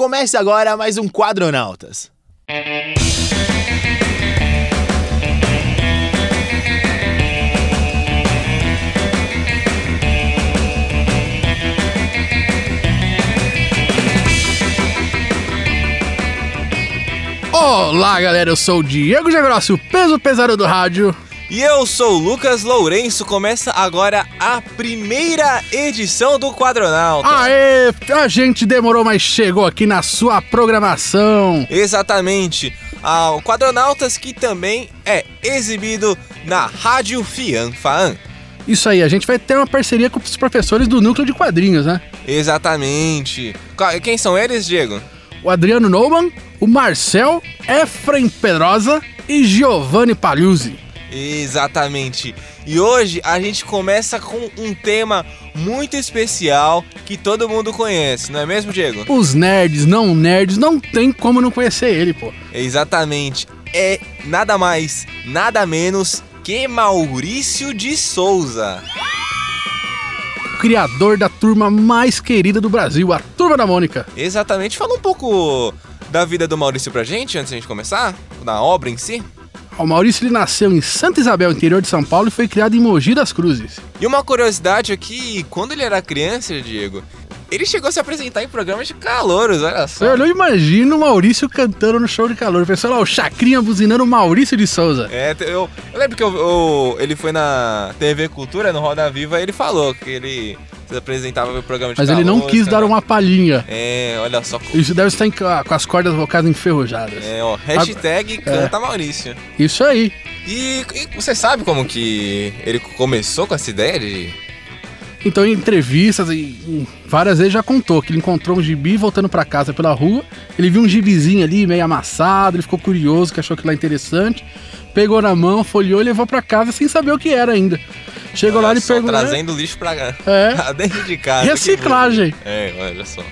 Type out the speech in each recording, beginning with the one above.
Comece agora mais um Quadronautas. Olá, galera, eu sou o Diego Jagrossi, o peso pesado do rádio. E eu sou o Lucas Lourenço. Começa agora a primeira edição do Quadronauta. Aê, a gente demorou, mas chegou aqui na sua programação. Exatamente. Ah, o Quadronautas que também é exibido na Rádio Fian Faan. Isso aí, a gente vai ter uma parceria com os professores do núcleo de quadrinhos, né? Exatamente. Quem são eles, Diego? O Adriano Neumann, o Marcel, Efraim Pedrosa e Giovanni Paluzzi. Exatamente. E hoje a gente começa com um tema muito especial que todo mundo conhece, não é mesmo, Diego? Os nerds, não nerds, não tem como não conhecer ele, pô. Exatamente. É nada mais, nada menos que Maurício de Souza. Criador da turma mais querida do Brasil, a Turma da Mônica. Exatamente. Fala um pouco da vida do Maurício pra gente antes de a gente começar, da obra em si. O Maurício ele nasceu em Santa Isabel, interior de São Paulo, e foi criado em Mogi das Cruzes. E uma curiosidade aqui, quando ele era criança, Diego, ele chegou a se apresentar em programas de calouros, olha só. Eu não imagino o Maurício cantando no show de calor. Pessoal, lá, o Chacrinha buzinando o Maurício de Souza. É, eu, eu lembro que eu- eu- ele foi na TV Cultura, no Roda Viva, e ele falou que ele apresentava no programa de Mas ele não quis dar cantava- uma palhinha. É, olha só. Isso deve estar em- com as cordas vocais enferrujadas. É, ó, hashtag canta Maurício. Isso aí. E, e você sabe como que ele começou com essa ideia de... Então, em entrevistas e várias vezes já contou que ele encontrou um gibi voltando pra casa pela rua. Ele viu um gibizinho ali meio amassado, ele ficou curioso, que achou aquilo lá interessante. Pegou na mão, folheou e levou pra casa sem saber o que era ainda. Chegou lá Olha e só, perguntou. Trazendo lixo pra cá. É. dentro de casa. Reciclagem. É, olha só.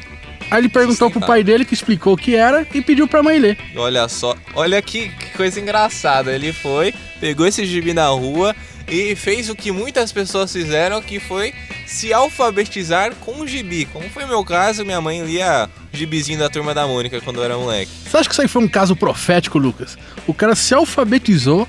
Aí ele perguntou pro pai dele, que explicou o que era, e pediu pra mãe ler. Olha só, olha que, que coisa engraçada. Ele foi, pegou esse gibi na rua e fez o que muitas pessoas fizeram, que foi se alfabetizar com o gibi. Como foi meu caso, minha mãe lia gibizinho da Turma da Mônica quando eu era moleque. Você acha que isso aí foi um caso profético, Lucas? O cara se alfabetizou,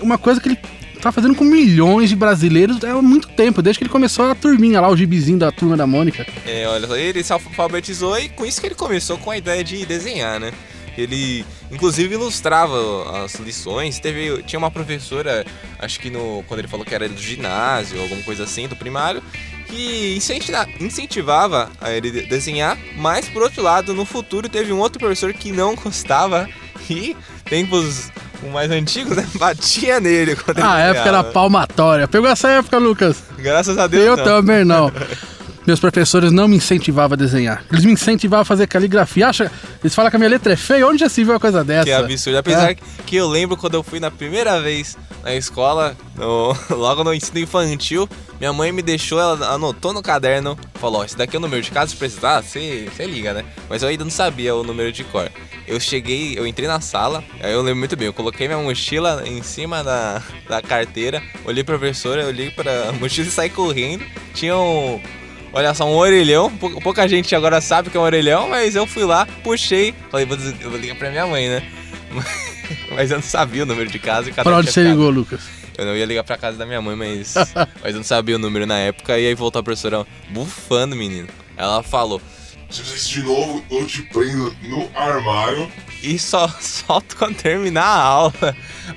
uma coisa que ele tá fazendo com milhões de brasileiros há muito tempo, desde que ele começou a turminha lá, o gibizinho da turma da Mônica. É, olha ele se alfabetizou e com isso que ele começou com a ideia de desenhar, né? Ele, inclusive, ilustrava as lições. Teve, tinha uma professora, acho que no, quando ele falou que era do ginásio, alguma coisa assim, do primário, que incentiva- incentivava a ele de- desenhar. Mas, por outro lado, no futuro teve um outro professor que não gostava e, tempos mais antigos, né, batia nele quando ele Ah, a época era palmatória. Pegou essa época, Lucas? Graças a Deus, Eu não. também não. Meus professores não me incentivavam a desenhar. Eles me incentivavam a fazer caligrafia. Acha? Eles falam que a minha letra é feia. Onde já se viu uma coisa dessa? Que absurdo. Apesar É. que eu lembro quando eu fui na primeira vez na escola, no- logo no ensino infantil, minha mãe me deixou, ela anotou no caderno, falou, ó, esse daqui é o número de casa, se precisar, você você liga, né? Mas eu ainda não sabia o número de cor. Eu cheguei, eu entrei na sala, aí eu lembro muito bem, eu coloquei minha mochila em cima da, da carteira, olhei pra professora, olhei pra mochila e saí correndo. Tinha um... Olha só, um orelhão. Pou- Pouca gente agora sabe que é um orelhão, mas eu fui lá, puxei. Falei, vou, vou ligar pra minha mãe, né? Mas eu não sabia o número de casa e cada Pra onde você ligou, Lucas? Eu não ia ligar pra casa da minha mãe, mas. mas eu não sabia o número na época. E aí voltou a professora bufando, menino. Ela falou. Se você de novo, eu te prendo no armário. E só solto quando terminar a aula.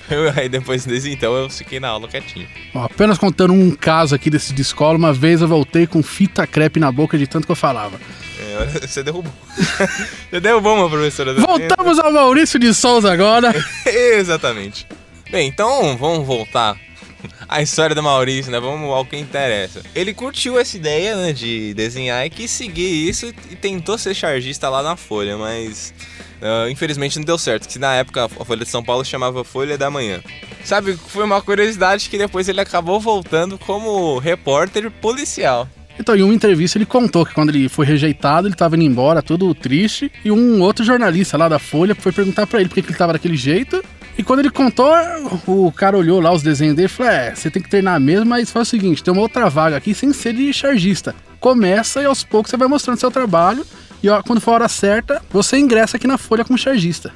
Eu- aí depois desse então eu fiquei na aula quietinho. Ó, apenas contando um caso aqui desse de escola, uma vez eu voltei com fita crepe na boca de tanto que eu falava. É, você derrubou. você derrubou uma professora. Voltamos ao Maurício de Souza agora. Exatamente. Bem, então vamos voltar à história do Maurício, né? Vamos ao que interessa. Ele curtiu essa ideia, né, de desenhar e quis seguir isso e tentou ser chargista lá na Folha, mas ah, infelizmente não deu certo, que na época a Folha de São Paulo chamava Folha da Manhã. Sabe, foi uma curiosidade que depois ele acabou voltando como repórter policial. Então, em uma entrevista, ele contou que quando ele foi rejeitado, ele tava indo embora, todo triste. E um outro jornalista lá da Folha foi perguntar pra ele por que ele tava daquele jeito. E quando ele contou, o cara olhou lá os desenhos dele e falou: É, você tem que treinar mesmo, mas faz o seguinte: tem uma outra vaga aqui sem ser de chargista. Começa e aos poucos você vai mostrando seu trabalho E ó, quando for a hora certa, você ingressa aqui na folha como chargista.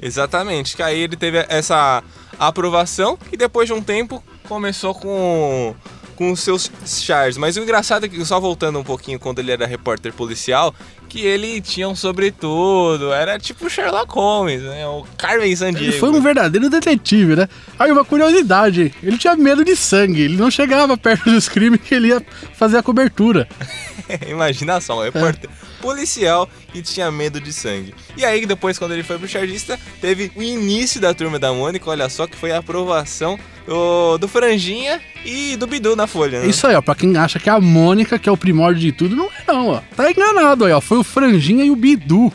Exatamente, que aí ele teve essa aprovação e depois de um tempo começou com com os seus chars. Mas o engraçado é que, só voltando um pouquinho quando ele era repórter policial, que ele tinha um sobretudo, era tipo Sherlock Holmes, né? O Carmen Sandiego. Ele foi um verdadeiro detetive, né? Aí uma curiosidade, ele tinha medo de sangue, ele não chegava perto dos crimes que ele ia fazer a cobertura. Imagina só, um repórter policial e tinha medo de sangue. E aí, depois, quando ele foi pro chargista, teve o início da turma da Mônica, olha só, que foi a aprovação do, do Franjinha e do Bidu na Folha. Né? Isso aí, ó, pra quem acha que é a Mônica que é o primórdio de tudo, não é não, ó. Tá enganado aí, ó. Foi o Franjinha e o Bidu.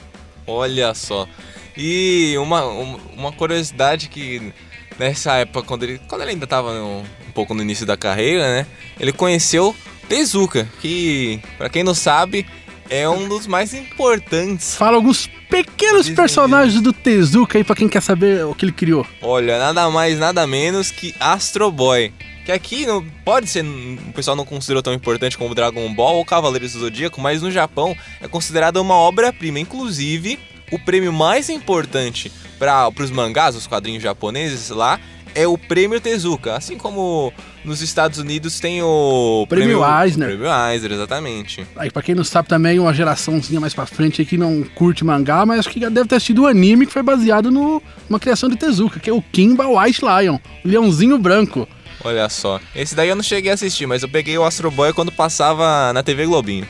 Olha só. E uma, uma curiosidade que nessa época, quando ele, quando ele ainda tava no, um pouco no início da carreira, né? Ele conheceu Tezuka, que, para quem não sabe, é um dos mais importantes. Fala alguns pequenos personagens do Tezuka aí pra quem quer saber o que ele criou. Olha, nada mais, nada menos que Astro Boy. Que aqui não pode ser, o pessoal não considerou tão importante como Dragon Ball ou Cavaleiros do Zodíaco, mas no Japão é considerada uma obra-prima. Inclusive, o prêmio mais importante para os mangás, os quadrinhos japoneses lá, é o Prêmio Tezuka. Assim como nos Estados Unidos tem o Prêmio, prêmio Eisner. Prêmio Eisner, exatamente. Aí, pra quem não sabe também, uma geraçãozinha mais pra frente aí que não curte mangá, mas acho que deve ter assistido um anime que foi baseado numa criação de Tezuka, que é o Kimba White Lion, o leãozinho branco. Olha só. Esse daí eu não cheguei a assistir, mas eu peguei o Astro Boy quando passava na TV Globinho.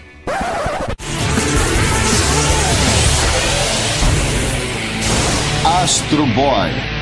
Astro Boy.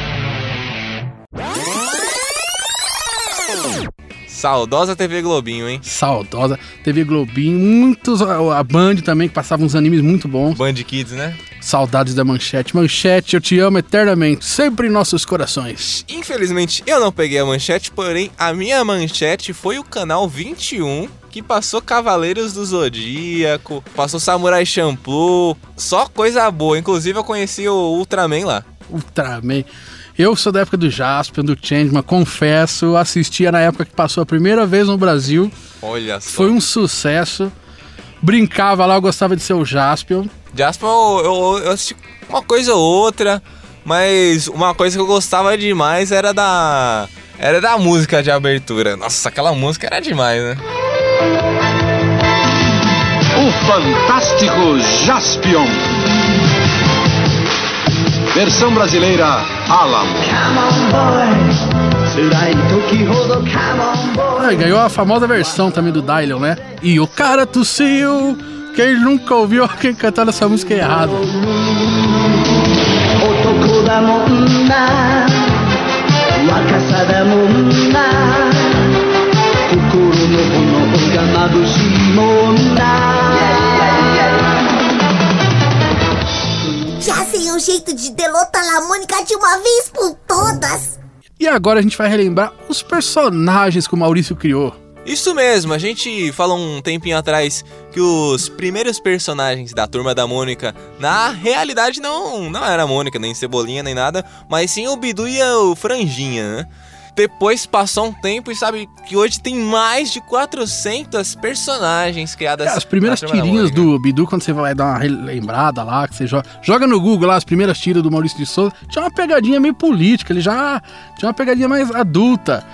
Saudosa TV Globinho, hein? Saudosa TV Globinho, muitos. A Band também, que passava uns animes muito bons. Band Kids, né? Saudades da Manchete. Manchete, eu te amo eternamente, sempre em nossos corações. Infelizmente, eu não peguei a Manchete, porém, a minha Manchete foi o canal 21 que passou Cavaleiros do Zodíaco, passou Samurai Champloo, só coisa boa. Inclusive, eu conheci o Ultraman lá. Ultraman. Eu sou da época do Jaspion, do Changeman, confesso, assistia na época que passou a primeira vez no Brasil. Olha só. Foi um sucesso. Brincava lá, eu gostava de ser o Jaspion. Jaspion, eu, eu, eu assisti uma coisa ou outra, mas uma coisa que eu gostava demais era da. Era da música de abertura. Nossa, aquela música era demais, né? O Fantástico Jaspion. Versão brasileira Alamo. Ah, ganhou a famosa versão também do Dylan, né? E o cara tossiu. Quem nunca ouviu alguém cantando essa música errado? Já sei um jeito de derrotar a Mônica de uma vez por todas. E agora a gente vai relembrar os personagens que o Maurício criou. Isso mesmo, a gente falou um tempinho atrás que os primeiros personagens da Turma da Mônica, na realidade não, não era a Mônica, nem Cebolinha, nem nada, mas sim o Bidu e o Franjinha, né? Depois passou um tempo e sabe que hoje tem mais de 400 personagens criadas. É, as primeiras tirinhas do Bidu, quando você vai dar uma relembrada lá, que você joga, joga no Google lá as primeiras tiras do Maurício de Souza, tinha uma pegadinha meio política, ele já tinha uma pegadinha mais adulta.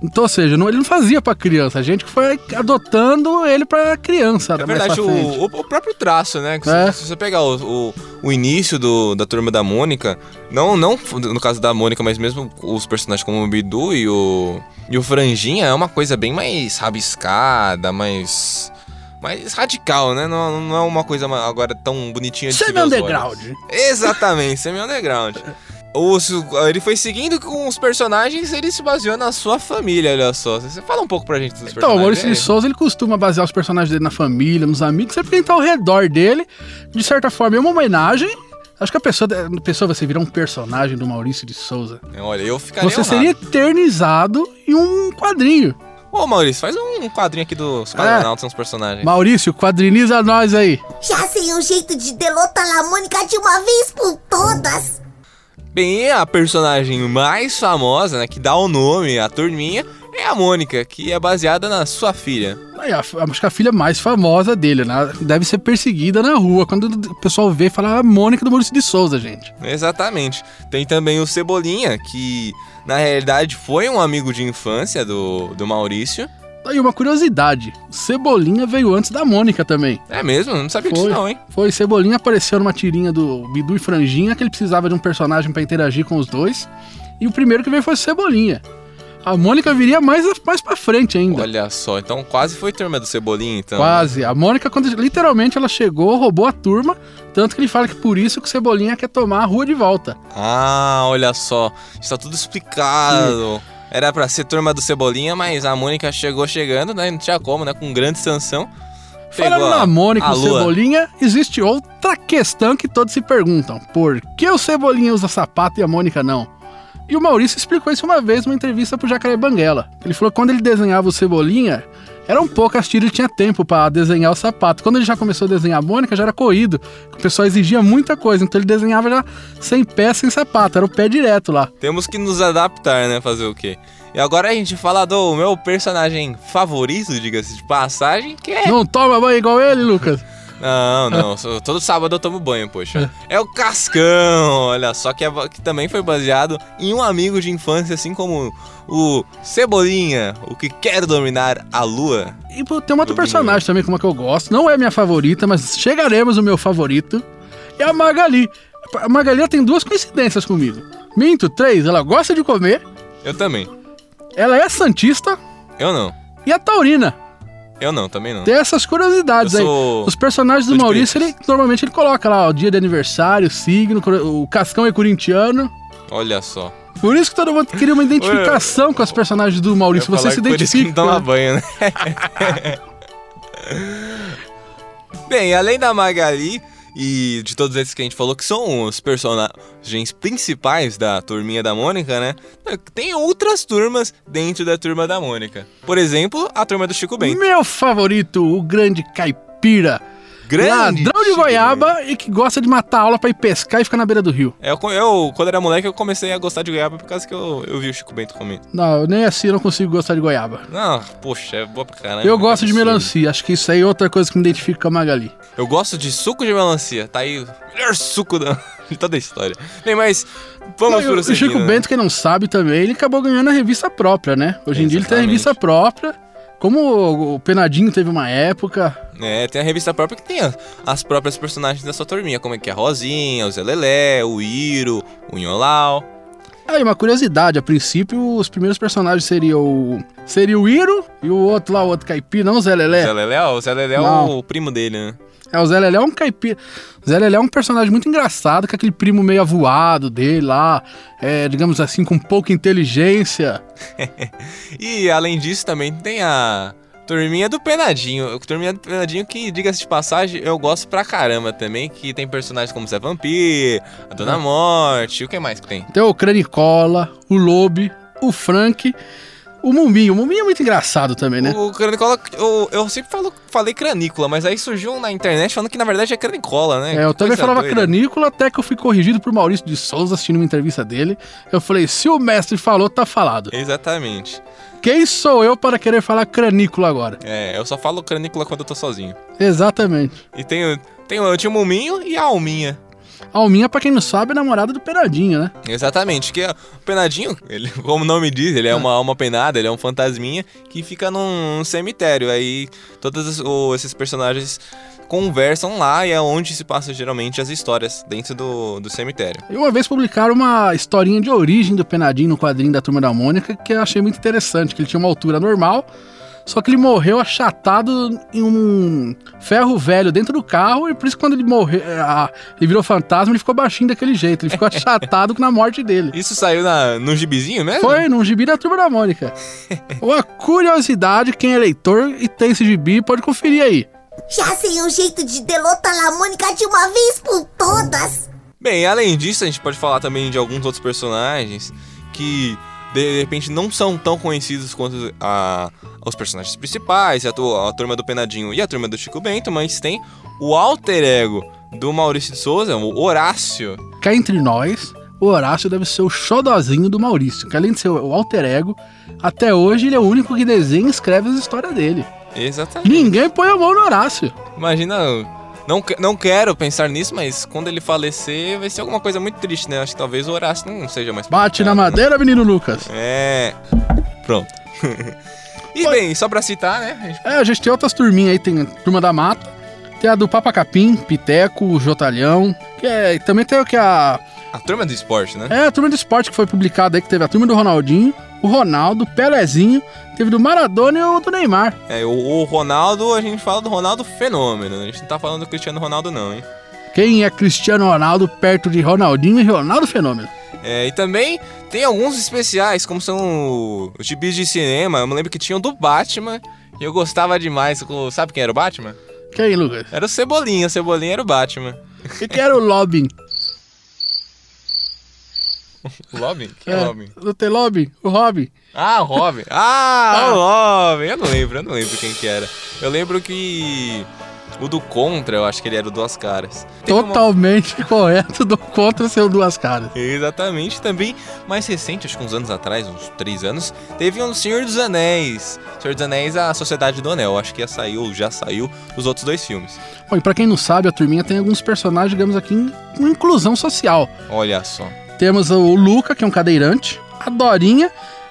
Então, ou seja, não, ele não fazia pra criança, a gente que foi adotando ele pra criança. É verdade, o, o, próprio traço, né? É. Se, se, você pegar o, o, o, início do, da turma da Mônica, não, não no caso da Mônica, mas mesmo os personagens como o Bidu e o, e o Franjinha, é uma coisa bem mais rabiscada, mais mais radical, né? Não, não é uma coisa agora tão bonitinha de Semi-underground. Exatamente, semi-underground. ele foi seguindo com os personagens, ele se baseou na sua família, olha só. Você fala um pouco pra gente dos então, personagens. Então, o Maurício de Souza, ele costuma basear os personagens dele na família, nos amigos, sempre quem tá ao redor dele. De certa forma, é uma homenagem. Acho que a pessoa, a pessoa você virar um personagem do Maurício de Souza. Olha, eu ficaria Você seria eternizado em um quadrinho. Ô Maurício, faz um quadrinho aqui dos quadrinautas, é. uns personagens. Maurício, quadriniza nós aí. Já sei um jeito de derrotar a Mônica de uma vez por todas. Bem, a personagem mais famosa, né, que dá o nome à turminha, é a Mônica, que é baseada na sua filha. A- acho que a filha mais famosa dele, né? Deve ser perseguida na rua. Quando o pessoal vê, fala a Mônica do Maurício de Souza, gente. Exatamente. Tem também o Cebolinha, que na realidade foi um amigo de infância do, do Maurício. Aí uma curiosidade: Cebolinha veio antes da Mônica também. É mesmo? Não sabia disso Foi, não, hein? foi. Cebolinha apareceu numa tirinha do Bidu e Franjinha que ele precisava de um personagem pra interagir com os dois. E o primeiro que veio foi Cebolinha. A Mônica viria mais, mais pra frente ainda. Olha só, então quase foi turma do Cebolinha, então. Quase. A Mônica, quando literalmente ela chegou, roubou a turma. Tanto que ele fala que por isso que o Cebolinha quer tomar a rua de volta. Ah, olha só. Está tudo explicado. Era pra ser turma do Cebolinha, mas a Mônica chegou chegando, né? Não tinha como, né? Com grande sanção. Falando na Mônica e. Cebolinha, existe outra questão que todos se perguntam. Por que o Cebolinha usa sapato e a Mônica não? E o Maurício explicou isso uma vez numa entrevista pro Jacaré Banguela. Ele falou que quando ele desenhava o Cebolinha, eram poucas tiras ele tinha tempo pra desenhar o sapato. Quando ele já começou a desenhar a Mônica, já era corrido. O pessoal exigia muita coisa, então ele desenhava já sem pé, sem sapato. Era o pé direto lá. Temos que nos adaptar, né? Fazer o quê? E agora a gente fala do meu personagem favorito, diga-se de passagem, que é. Não toma banho igual ele, Lucas. Não, não. Todo sábado eu tomo banho, poxa. É o Cascão, olha só, que, é que também foi baseado em um amigo de infância, assim como o Cebolinha, o que quer dominar a lua. E tem outra Domingo. personagem também, como é que eu gosto. Não é minha favorita, mas chegaremos no meu favorito. É a Magali. A Magali tem duas coincidências comigo. Minto, três. Ela gosta de comer, Eu também. ela é santista Eu não. e é taurina. Eu não, também não. Tem essas curiosidades Eu aí. sou- Os personagens do Maurício, ele, normalmente ele coloca lá o dia de aniversário, o signo, o Cascão é corintiano. Olha só. Por isso que todo mundo queria uma identificação com os personagens do Maurício. Você se que por isso que identifica. banho, né? Bem, além da Magali e de todos esses que a gente falou, que são os personagens principais da turminha da Mônica, né? Tem outras turmas dentro da turma da Mônica. Por exemplo, a turma do Chico Bento. Meu favorito, o grande caipira. Grande Ladrão de goiaba e que gosta de matar aula pra ir pescar e ficar na beira do rio. Eu, eu, quando era moleque, eu comecei a gostar de goiaba por causa que eu, eu vi o Chico Bento comendo. Não, nem assim eu não consigo gostar de goiaba. Não, poxa, é boa pra caramba. Eu gosto de melancia, acho que isso aí é outra coisa que me identifica com a Magali. Eu gosto de suco de melancia. Tá aí o melhor suco da, de toda a história. Bem, mas vamos Não, e o- Chico né? Bento, quem não sabe também, ele acabou ganhando a revista própria, né? Hoje em dia ele tem a Exatamente. revista própria. Como o- Penadinho teve uma época. É, tem a revista própria que tem as, as próprias personagens da sua turminha, como é que é a Rosinha, o Zé Lelé, o Iro, o Inholau. Aí, uma curiosidade, a princípio os primeiros personagens seriam o. Seria o Iro e o outro lá, o outro caipira, não o Zé Lelé. Zé Lelé, o Zé Lelé é o primo dele, né? É, o Zé Lelé é um caipira. O Zé Lelé é um personagem muito engraçado, com aquele primo meio avoado dele lá, é, digamos assim, com pouca inteligência. E além disso também tem a turminha do Penadinho. Turminha do Penadinho que, diga-se de passagem, eu gosto pra caramba também, que tem personagens como o Zé Vampir, a Dona Hum. Morte, o que mais que tem? Tem o Cranicola, o Lobe, o Frank, o Mumbinho. O Mumbinho é muito engraçado também, né? O Cranicola, eu, eu sempre falo, falei Cranícola, mas aí surgiu na internet falando que na verdade é Cranicola, né? É, eu Que também falava doida. Cranícola, até que eu fui corrigido por Maurício de Souza assistindo uma entrevista dele. Eu falei, se o mestre falou, tá falado. Exatamente. Quem sou eu para querer falar Cranícola agora? É, eu só falo Cranícola quando eu tô sozinho. Exatamente. E tem, o- tem, eu tinha o Muminho e a Alminha. A Alminha, pra quem não sabe, é namorada do Penadinho, né? Exatamente, que o Penadinho, ele, como o nome diz, ele é uma alma penada, ele é um fantasminha que fica num cemitério. Aí todos os- esses personagens conversam lá e é onde se passa geralmente as histórias dentro do, do cemitério. E uma vez publicaram uma historinha de origem do Penadinho no quadrinho da Turma da Mônica, que eu achei muito interessante, que ele tinha uma altura normal, só que ele morreu achatado em um ferro velho dentro do carro, e por isso quando ele morreu, ele virou fantasma, ele ficou baixinho daquele jeito, ele ficou achatado na morte dele. Isso saiu na, no gibizinho mesmo? Foi num gibi da Turma da Mônica. Uma curiosidade, quem é leitor e tem esse gibi, pode conferir aí. Já sei um jeito de delotar a Mônica de uma vez por todas. Bem, além disso, a gente pode falar também de alguns outros personagens que de repente não são tão conhecidos quanto a- os personagens principais, a, a turma do Penadinho e a turma do Chico Bento, mas tem o alter ego do Maurício de Souza, o Horácio. Cá entre nós, o Horácio deve ser o xodozinho do Maurício, que além de ser o alter ego, até hoje ele é o único que desenha e escreve as histórias dele. Exatamente. Ninguém põe a mão no Horácio. Imagina, não, não quero pensar nisso, mas quando ele falecer vai ser alguma coisa muito triste, né? Acho que talvez o Horácio não seja mais Bate na né? madeira, menino Lucas. É. Pronto. e bem, só pra citar, né? a gente- É, a gente tem outras turminhas aí, tem a Turma da Mata, tem a do Papa Capim, Piteco, Jotalhão, que é, e também tem o que é a... A turma do esporte, né? É, a Turma do Esporte que foi publicada aí, que teve a Turma do Ronaldinho, o Ronaldo, Pelezinho, teve do Maradona e o do Neymar. É, o, o Ronaldo, a gente fala do Ronaldo fenômeno. né? A gente não tá falando do Cristiano Ronaldo, não, hein? Quem é Cristiano Ronaldo perto de Ronaldinho e Ronaldo Fenômeno? É, e também tem alguns especiais, como são os gibis de cinema. Eu me lembro que tinha o do Batman. E eu gostava demais. Sabe quem era o Batman? Quem, Lucas? Era o Cebolinha. O Cebolinha era o Batman. E que era o Lobin? O Robin? Quem é o? Não tem Lobin? O Robin. Ah, o Robin. Ah, o Robin. Eu não lembro, eu não lembro quem que era. Eu lembro que o do Contra, eu acho que ele era o Duas Caras. Uma- Totalmente correto do contra seu duas caras. Exatamente, também mais recente, acho que uns anos atrás, uns três anos, teve um Senhor dos Anéis. Senhor dos Anéis, a Sociedade do Anel. Acho que já saiu, já saiu os outros dois filmes. Bom, e pra quem não sabe, a turminha tem alguns personagens, digamos aqui, em com inclusão social. Olha só. Temos o Luca, que é um cadeirante, a Dorinha,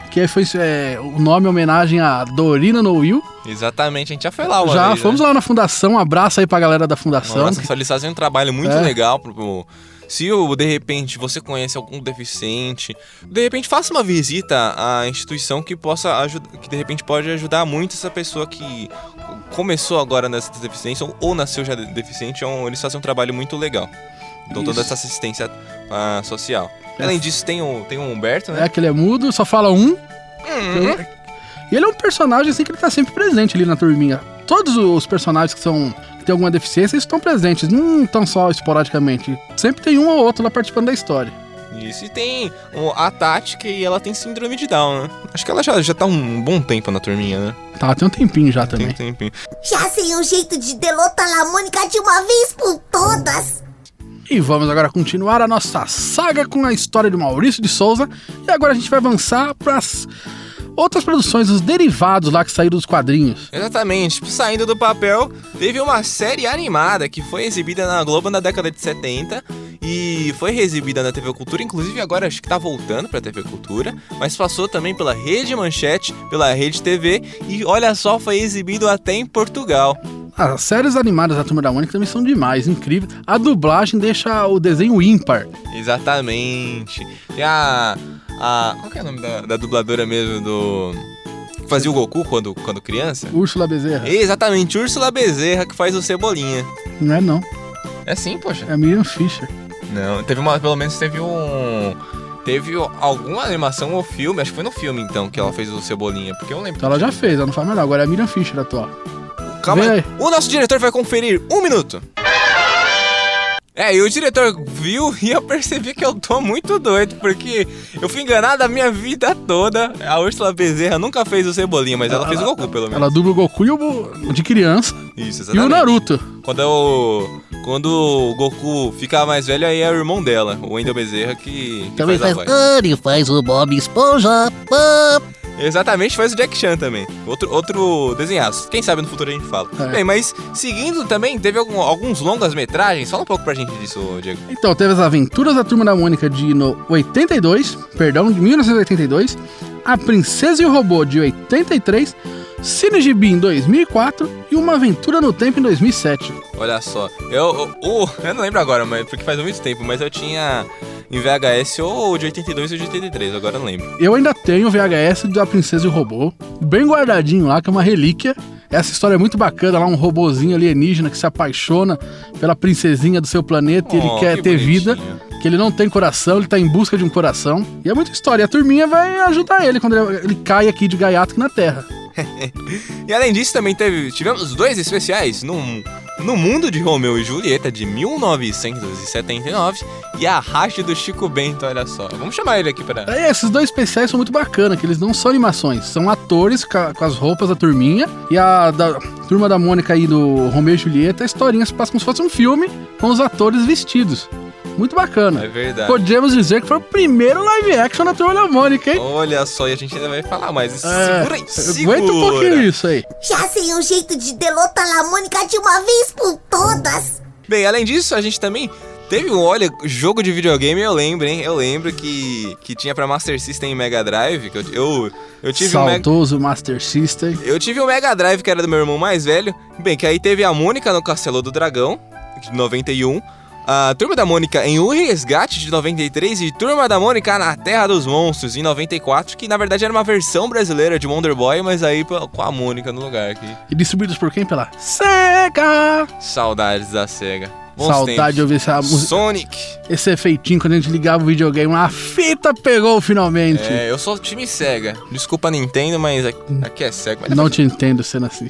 que foi é, o nome em homenagem a Dorina no Will. Exatamente, a gente já foi lá Já vez, fomos né? lá na fundação, um abraço aí pra galera da fundação. Nossa, eles fazem um trabalho muito É. legal pro- pro. Se de repente você conhece algum deficiente, de repente faça uma visita à instituição que possa ajudar, que de repente pode ajudar muito essa pessoa que começou agora nessa deficiência ou, ou nasceu já de- deficiente. É eles fazem um trabalho muito legal. Dão toda essa assistência ah, social. Além disso, tem o, tem o Humberto, né? É que ele é mudo, só fala um. Uhum. E ele é um personagem assim que ele tá sempre presente ali na turminha. Todos os personagens que são que têm alguma deficiência estão presentes, não estão só esporadicamente. Sempre tem um ou outro lá participando da história. Isso, e tem a Tati, que ela tem síndrome de Down, né? Acho que ela já, já tá um bom tempo na turminha, né? Tá, tem um tempinho já Tem também. um tempinho. Já sei um jeito de delotar a Mônica de uma vez por todas. E vamos agora continuar a nossa saga com a história do Maurício de Souza. E agora a gente vai avançar para as outras produções, os derivados lá que saíram dos quadrinhos. Exatamente, saindo do papel, teve uma série animada que foi exibida na Globo na década de 70 e foi exibida na TV Cultura, inclusive agora acho que tá voltando pra TV Cultura, mas passou também pela Rede Manchete, pela Rede TV e olha só, foi exibido até em Portugal. As séries animadas da Turma da Mônica também são demais, incrível. A dublagem deixa o desenho ímpar. Exatamente. Tem a. a qual que é o nome da, da dubladora mesmo do. que fazia o Goku quando, quando criança? Úrsula Bezerra. Exatamente, Úrsula Bezerra que faz o Cebolinha. Não é não, É sim, poxa. é a Miriam Fischer. Não, teve uma. Pelo menos teve um. Teve alguma animação ou filme, acho que foi no filme então que ela fez o Cebolinha, porque eu lembro. Então ela já fez, ela não faz mais não. Agora é a Miriam Fischer atual. Calma aí. O nosso diretor vai conferir um minuto. É, e o diretor viu e eu percebi que eu tô muito doido, porque eu fui enganado a minha vida toda. A Úrsula Bezerra nunca fez o Cebolinha, mas ela, fez o Goku, pelo menos. Ela dubla o Goku e o de criança Isso, e exatamente. o Naruto. Quando, é o, quando o Goku fica mais velho, aí é o irmão dela, o Wendel Bezerra, que, que Também faz, faz. a voz. Ele faz o Bob Esponja. Pop. Exatamente, faz o Jack Chan também. Outro, outro desenhaço. Quem sabe no futuro a gente fala. É. Bem, mas seguindo também, teve algum- alguns longas metragens. Fala um pouco pra gente disso, Diego. Então, teve as Aventuras da Turma da Mônica de no 82, perdão, de 1982, A Princesa e o Robô de 83, Cine Gibi em 2004 e Uma Aventura no Tempo em 2007. Olha só. Eu, eu, o- eu não lembro agora, mas porque faz muito tempo, mas eu tinha em VHS ou de 82 ou de 83, agora não lembro. Eu ainda tenho o VHS da Princesa e o Robô, bem guardadinho lá, que é uma relíquia. Essa história é muito bacana, lá um robozinho alienígena que se apaixona pela princesinha do seu planeta e ele Oh, quer que ter bonitinho. vida, que ele não tem coração, ele tá em busca de um coração. E é muita história, e a turminha vai ajudar ele quando ele, ele cai aqui de gaiato na Terra. E além disso, também teve, tivemos dois especiais no, no Mundo de Romeu e Julieta de 1979 e a Racha do Chico Bento, olha só. Vamos chamar ele aqui pra. Aí, esses dois especiais são muito bacanas, que eles não são animações, são atores com as roupas da turminha. E a da turma da Mônica aí do Romeu e Julieta, a historinha se passa como se fosse um filme com os atores vestidos. Muito bacana. É verdade. Podemos dizer que foi o primeiro live action da Turma da Mônica, hein? Olha só, e a gente ainda vai falar mais. É, segura aí, segura. Aguenta um pouquinho isso aí. Já sei um jeito de derrotar a Mônica de uma vez por todas. Bem, além disso, a gente também teve um, olha, jogo de videogame, eu lembro, hein? Eu lembro que, que tinha pra Master System e Mega Drive, que eu, eu, eu tive um Mega... Saudoso Master System. Eu tive o Mega Drive, que era do meu irmão mais velho. Bem, que aí teve a Mônica no Castelo do Dragão, de 91. A Turma da Mônica em O Resgate, de 93. E Turma da Mônica na Terra dos Monstros, em 94. Que na verdade era uma versão brasileira de Wonder Boy, mas aí com a Mônica no lugar aqui. E distribuídos por quem? Pela SEGA! Saudades da SEGA. Bons Saudade tempos. de ouvir essa música. Sonic. Esse efeitinho quando a gente ligava o videogame. Uma fita pegou finalmente. É, eu sou time SEGA. Desculpa Nintendo, mas aqui, é SEGA. Mas Não te entendo sendo assim.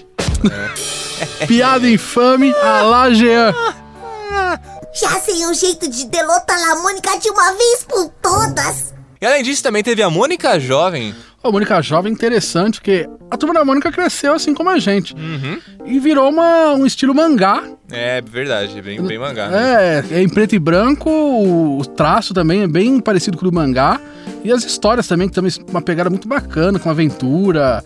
É. Piada infame, a lá Jean. Já sei um jeito de derrotar a Mônica de uma vez por todas. E além disso, também teve a Mônica Jovem. A Mônica Jovem interessante, porque a turma da Mônica cresceu assim como a gente. Uhum. E virou uma, um estilo mangá. É verdade, bem, bem mangá. mesmo. É, é em preto e branco, o traço também é bem parecido com o do mangá. E as histórias também, que também uma pegada muito bacana, com aventura.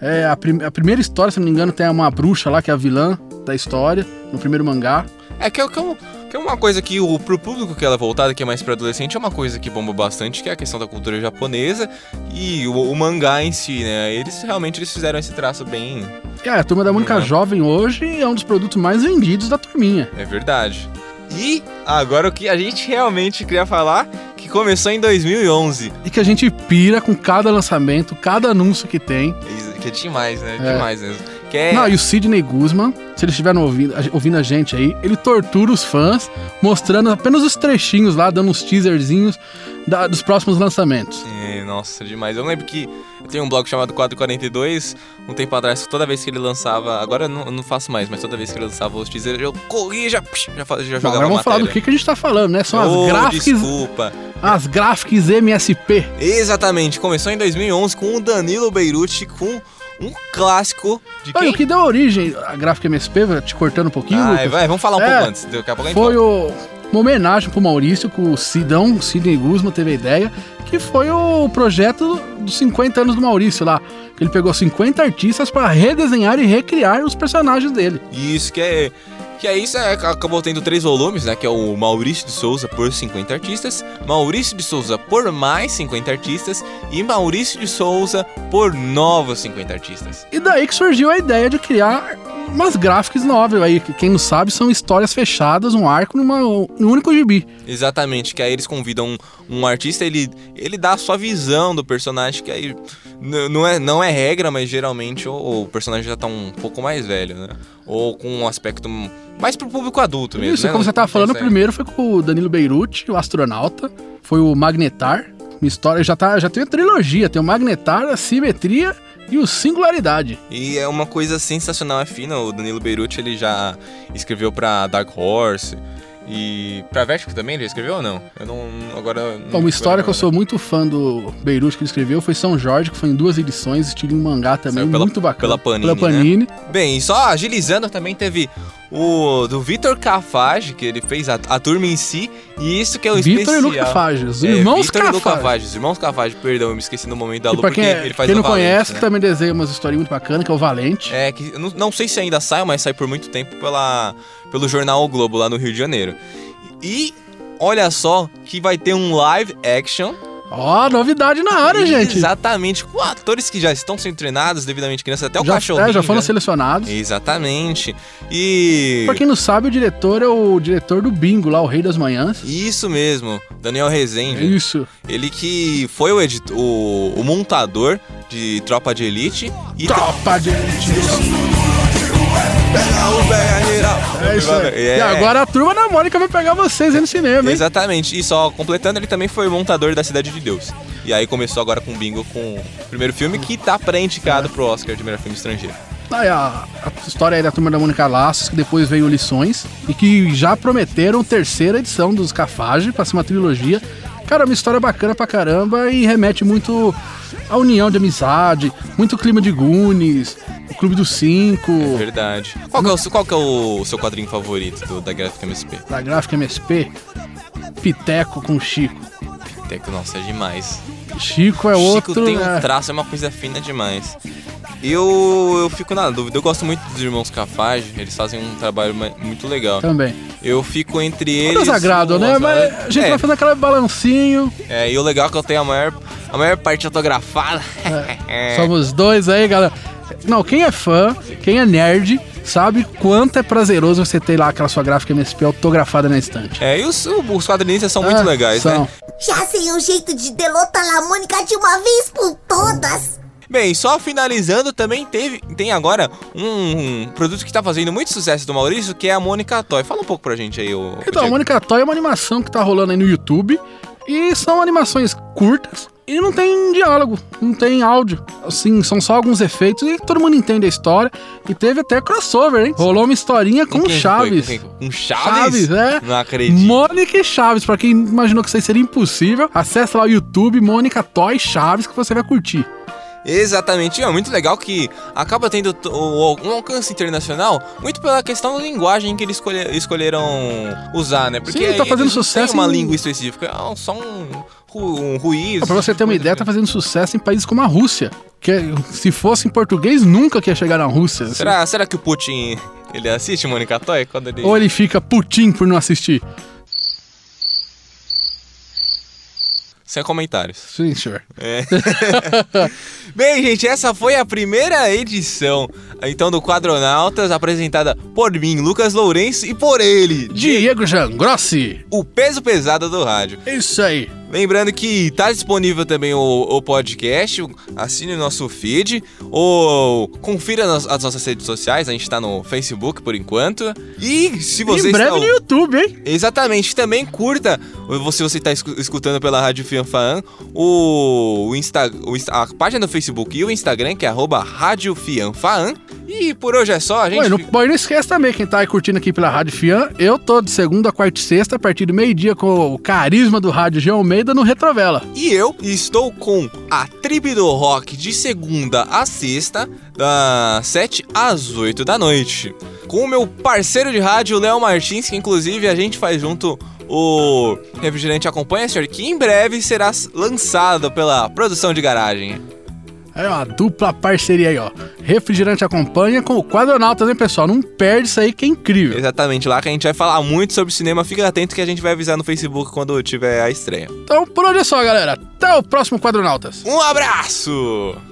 É, a, prim- a primeira história, se não me engano, tem uma bruxa lá, que é a vilã da história, no primeiro mangá. É que é, que é um- que é uma coisa que o, pro público que ela é voltada, que é mais pra adolescente, é uma coisa que bomba bastante, que é a questão da cultura japonesa e o, o mangá em si, né? Eles realmente eles fizeram esse traço bem. É, a turma da Mônica Uhum. Jovem hoje é um dos produtos mais vendidos da turminha. É verdade. E agora o que a gente realmente queria falar, que começou em 2011. E que a gente pira com cada lançamento, cada anúncio que tem. Que é demais, né? É. Demais mesmo. Que é. Não, e o Sidney Guzman, se eles estiverem ouvindo, a- ouvindo a gente aí, ele tortura os fãs, mostrando apenas os trechinhos lá, dando uns teaserzinhos da- dos próximos lançamentos. É, nossa, demais. Eu lembro que eu tenho um blog chamado 442, um tempo atrás, toda vez que ele lançava. Agora eu não, eu não faço mais, mas toda vez que ele lançava os teasers, eu corria e já, já, já jogava agora vamos falar do que, que a gente tá falando, né? São Oh, as gráficas, Desculpa. as gráficas MSP. Exatamente, começou em 2011 com o Danilo Beirute com um clássico de Olha, quem? o que deu origem à gráfica MSP, te cortando um pouquinho, Ah, vai, vamos falar um É, pouco antes, daqui a pouco a gente foi o, uma homenagem pro Maurício, que o Sidão, o Sidney Guzman teve a ideia, que foi o projeto dos 50 anos do Maurício lá. Que ele pegou 50 artistas para redesenhar e recriar os personagens dele. Isso que é. Que é isso, é, acabou tendo três volumes, né? Que é o Maurício de Souza por 50 artistas, Maurício de Souza por mais 50 artistas e Maurício de Souza por novos 50 artistas. E daí que surgiu a ideia de criar umas graphics novel aí, que quem não sabe são histórias fechadas, um arco numa, num único gibi. Exatamente, que aí eles convidam um, um artista, ele, ele dá a sua visão do personagem, que aí não é, não é regra, mas geralmente o, o personagem já tá um pouco mais velho, né? Ou com um aspecto mais pro público adulto mesmo. Isso, né? como você tava falando, o primeiro foi com o Danilo Beirute, o astronauta, foi o Magnetar, uma história, já, tá, já tem a trilogia, tem o Magnetar, a Simetria e o Singularidade. E é uma coisa sensacional, é fina. O Danilo Beirute, ele já escreveu pra Dark Horse e pra Vertigo também, ele escreveu ou não? Eu não, agora... não Bom, uma história que eu sou muito fã do Beirute que ele escreveu foi São Jorge, que foi em duas edições, estilo em mangá também, pela- muito bacana. pela Panini, Pela Panini. Bem, e só agilizando, também teve o do Vitor Cafage, que ele fez a, a turma em si, e isso que é o Vitor e especial. Luca Fage, os É, irmãos Vitor e Luca Cafage. Fage, os irmãos Cafage, perdão, eu me esqueci no momento da Lu, porque quem, ele faz quem não Valente, conhece, né? que também desenha umas historinhas muito bacanas, que é o Valente. É, que eu não, não sei se ainda sai, mas sai por muito tempo pela, pelo jornal O Globo lá no Rio de Janeiro. E olha só que vai ter um live action. Ó, novidade na área, gente. Exatamente, com atores que já estão sendo treinados, devidamente crianças, até o já, cachorrinho. é, já foram né? selecionados. Exatamente. E. Pra quem não sabe, o diretor é o diretor do Bingo lá, o Rei das Manhãs. Isso mesmo, Daniel Rezende. Isso. Ele que foi o, edit- o, o montador de Tropa de Elite. E Tropa de elite. É isso aí. É. E agora a turma da Mônica vai pegar vocês aí no cinema, hein? Exatamente. E só completando, ele também foi montador da Cidade de Deus. E aí começou agora com o Bingo com o primeiro filme que tá pré-indicado pro Oscar de melhor filme estrangeiro. Aí a, a história aí da turma da Mônica Laços, que depois veio Lições, e que já prometeram terceira edição dos Cafage, pra ser uma trilogia. Cara, uma história bacana pra caramba e remete muito à união de amizade, muito clima de Goonies, o Clube dos Cinco, É verdade. Qual que é o, seu- qual que é o seu quadrinho favorito do- da Graphic MSP? da Gráfica MSP. Piteco com Chico? Piteco, nossa, é demais. Chico é Chico outro. tem um é, traço, é uma coisa fina demais. Eu, eu fico na dúvida. Eu gosto muito dos irmãos Cafage, eles fazem um trabalho muito legal. Também. Eu fico entre eles. Todos agradam, né? Mas a gente é, vai fazendo aquele balancinho. é, e o legal é que eu tenho a maior, a maior parte autografada. É. Somos dois aí, galera. Não, quem é fã, quem é nerd, sabe quanto é prazeroso você ter lá aquela sua gráfica MSP autografada na estante. É, e os, os quadrinistas são muito Ah, legais, são. né? Já sei um jeito de delotar a Mônica de uma vez por todas. Bem, só finalizando, também teve, tem agora um, produto que tá fazendo muito sucesso do Maurício, que é a Mônica Toy. Fala um pouco pra gente aí, o. Então, a Mônica Toy é uma animação que tá rolando aí no YouTube. E são animações curtas e não tem diálogo, não tem áudio. Assim, são só alguns efeitos e todo mundo entende a história. E teve até crossover, hein? Rolou uma historinha com, Chaves. foi? Com? Com Chaves? Chaves, é. Não acredito. Mônica e Chaves, pra quem imaginou que isso aí seria impossível, acessa lá o YouTube Mônica Toy Chaves que você vai curtir. Exatamente, é muito legal que acaba tendo um alcance internacional muito pela questão da linguagem que eles escolhe- escolheram usar, né? Porque Sim, tá fazendo eles não sucesso têm uma em- língua específica, é só um, um ruído. Pra você ter uma ideia, tá fazendo sucesso em países como a Rússia. Que é- se fosse em português, nunca que ia chegar na Rússia. assim. Será, será que o Putin ele assiste Mônica Toy quando ele. Ou ele fica putinho por não assistir? Sem comentários. Sim, senhor. É. Bem, gente, essa foi a primeira edição então do Quadronautas, apresentada por mim, Lucas Lourenço, e por ele, Diego Jangrossi. o peso pesado do rádio. É isso aí. Lembrando que tá disponível também o, o podcast, assine o nosso feed, ou confira nas, as nossas redes sociais, a gente tá no Facebook por enquanto. E se você em breve está... no YouTube, hein? Exatamente, também curta, ou se você está escutando pela Rádio Fianfaan, o, o, Insta, o a página do Facebook e o Instagram, que é arroba Rádio Fianfaan. E por hoje é só, a gente... Ué, não, e não esquece também, quem tá aí curtindo aqui pela Rádio Fian, eu tô de segunda, quarta e sexta, a partir do meio-dia, com o carisma do Rádio G. Almeida no Retrovela. E eu estou com a Tribe do Rock de segunda a sexta, das 7 às 8 da noite. Com o meu parceiro de rádio, Léo Martins, que inclusive a gente faz junto o Refrigerante Acompanha, senhor, que em breve será lançado pela produção de garagem. Aí, ó, a dupla parceria aí, ó. Refrigerante acompanha com o Quadronautas, hein, pessoal? Não perde isso aí que é incrível. Exatamente, lá que a gente vai falar muito sobre cinema. Fica atento que a gente vai avisar no Facebook quando tiver a estreia. Então, por hoje é só, galera. Até o próximo Quadronautas. Um abraço!